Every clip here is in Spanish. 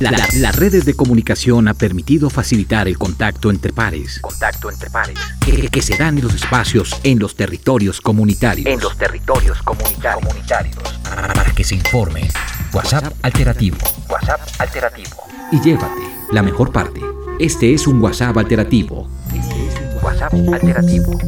La- la- las redes de comunicación ha permitido facilitar el contacto entre pares. Contacto entre pares. Que, que se dan en los espacios en los territorios comunitarios. En los territorios comunitarios. comunitarios. Para que se informe. WhatsApp alternativo. WhatsApp alternativo. Y llévate la mejor parte. Este es un WhatsApp alternativo. WhatsApp alternativo.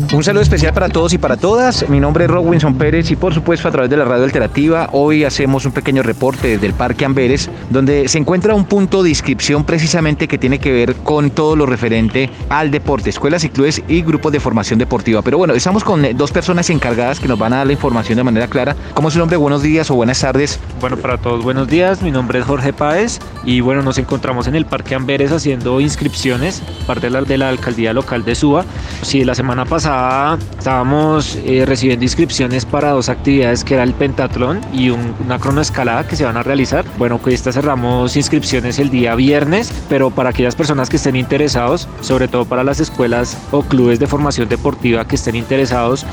Un saludo especial para todos y para todas. Mi nombre es Robinson Pérez y por supuesto a través de la radio alternativa hoy hacemos un pequeño reporte desde el Parque Amberes donde se encuentra un punto de inscripción precisamente que tiene que ver con todo lo referente al deporte, escuelas y clubes y grupos de formación deportiva. Pero bueno, estamos con eh, dos personas encargadas que nos van a dar la información de manera clara. ¿Cómo es su nombre? Buenos días o buenas tardes. Bueno, para todos, buenos días. Mi nombre es Jorge Páez y bueno, nos encontramos en el Parque Amberes haciendo inscripciones, parte de la, de la alcaldía local de Suba. Sí, la semana pasada estábamos eh, recibiendo inscripciones para dos actividades que era el pentatlón y un- una cronoescalada que se van a realizar. Bueno, que esta cerramos inscripciones el día viernes, pero para aquellas personas que estén interesados, sobre todo para las escuelas o clubes de formación deportiva que estén interesados,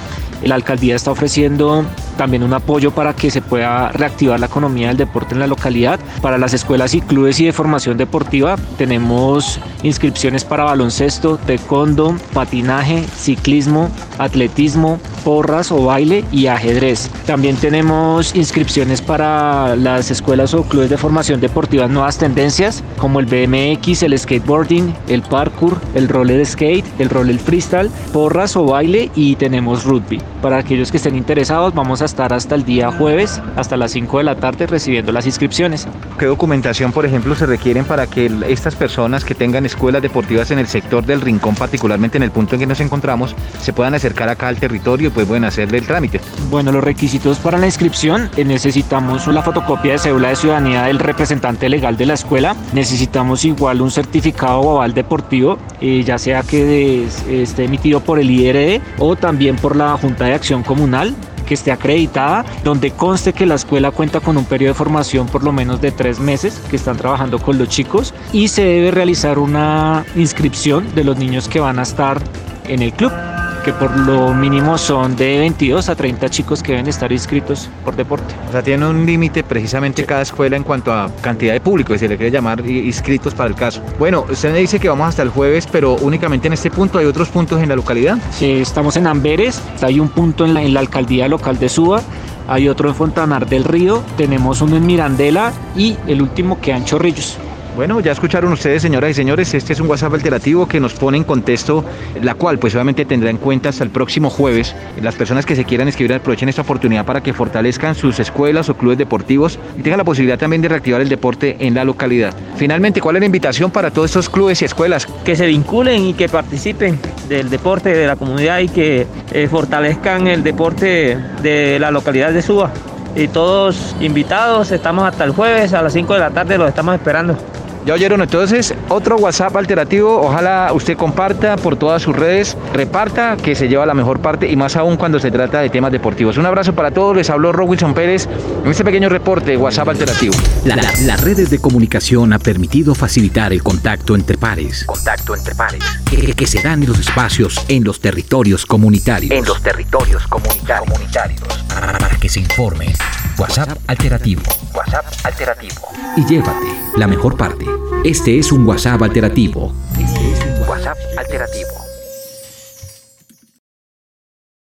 la alcaldía está ofreciendo también un apoyo para que se pueda reactivar la economía del deporte en la localidad. Para las escuelas y clubes y de formación deportiva tenemos inscripciones para baloncesto, taekwondo, patinaje, ciclismo, atletismo, porras o baile y ajedrez. También tenemos inscripciones para las escuelas o clubes de formación deportiva nuevas tendencias como el BMX, el skateboarding, el parkour, el roller skate, el roller freestyle, porras o baile y tenemos rugby. Para aquellos que estén interesados vamos a estar hasta el día jueves, hasta las 5 de la tarde recibiendo las inscripciones. ¿Qué documentación, por ejemplo, se requieren para que estas personas que tengan escuelas deportivas en el sector del Rincón, particularmente en el punto en que nos encontramos, se puedan acercar acá al territorio y pues pueden hacerle el trámite? Bueno, los requisitos para la inscripción, eh, necesitamos la fotocopia de cédula de ciudadanía del representante legal de la escuela, necesitamos igual un certificado o aval deportivo, eh, ya sea que es- esté emitido por el IRD o también por la Junta de Acción Comunal que esté acreditada, donde conste que la escuela cuenta con un periodo de formación por lo menos de tres meses, que están trabajando con los chicos, y se debe realizar una inscripción de los niños que van a estar en el club que por lo mínimo son de 22 a 30 chicos que deben estar inscritos por deporte. O sea, tiene un límite precisamente cada escuela en cuanto a cantidad de público, si se le quiere llamar inscritos para el caso. Bueno, usted me dice que vamos hasta el jueves, pero únicamente en este punto, ¿hay otros puntos en la localidad? Eh, estamos en Amberes, hay un punto en la, en la alcaldía local de Suba, hay otro en Fontanar del Río, tenemos uno en Mirandela y el último queda en Chorrillos. Bueno, ya escucharon ustedes, señoras y señores, este es un WhatsApp alternativo que nos pone en contexto, la cual pues obviamente tendrá en cuenta hasta el próximo jueves. Las personas que se quieran inscribir aprovechen esta oportunidad para que fortalezcan sus escuelas o clubes deportivos y tengan la posibilidad también de reactivar el deporte en la localidad. Finalmente, ¿cuál es la invitación para todos estos clubes y escuelas? que se vinculen y que participen del deporte de la comunidad y que eh, fortalezcan el deporte de la localidad de Suba. Y todos invitados, estamos hasta el jueves a las 5 de la tarde, los estamos esperando. Ya oyeron entonces otro WhatsApp alternativo. Ojalá usted comparta por todas sus redes, reparta que se lleva la mejor parte y más aún cuando se trata de temas deportivos. Un abrazo para todos. Les habló Robinson Pérez en este pequeño reporte de WhatsApp alternativo. La- la- las redes de comunicación ha permitido facilitar el contacto entre pares. Contacto entre pares. Que, que se dan en los espacios en los territorios comunitarios. En los territorios comunitarios. comunitarios. Para que se informe. WhatsApp alternativo. WhatsApp alternativo. Y llévate la mejor parte. Este es un WhatsApp alternativo. WhatsApp alternativo.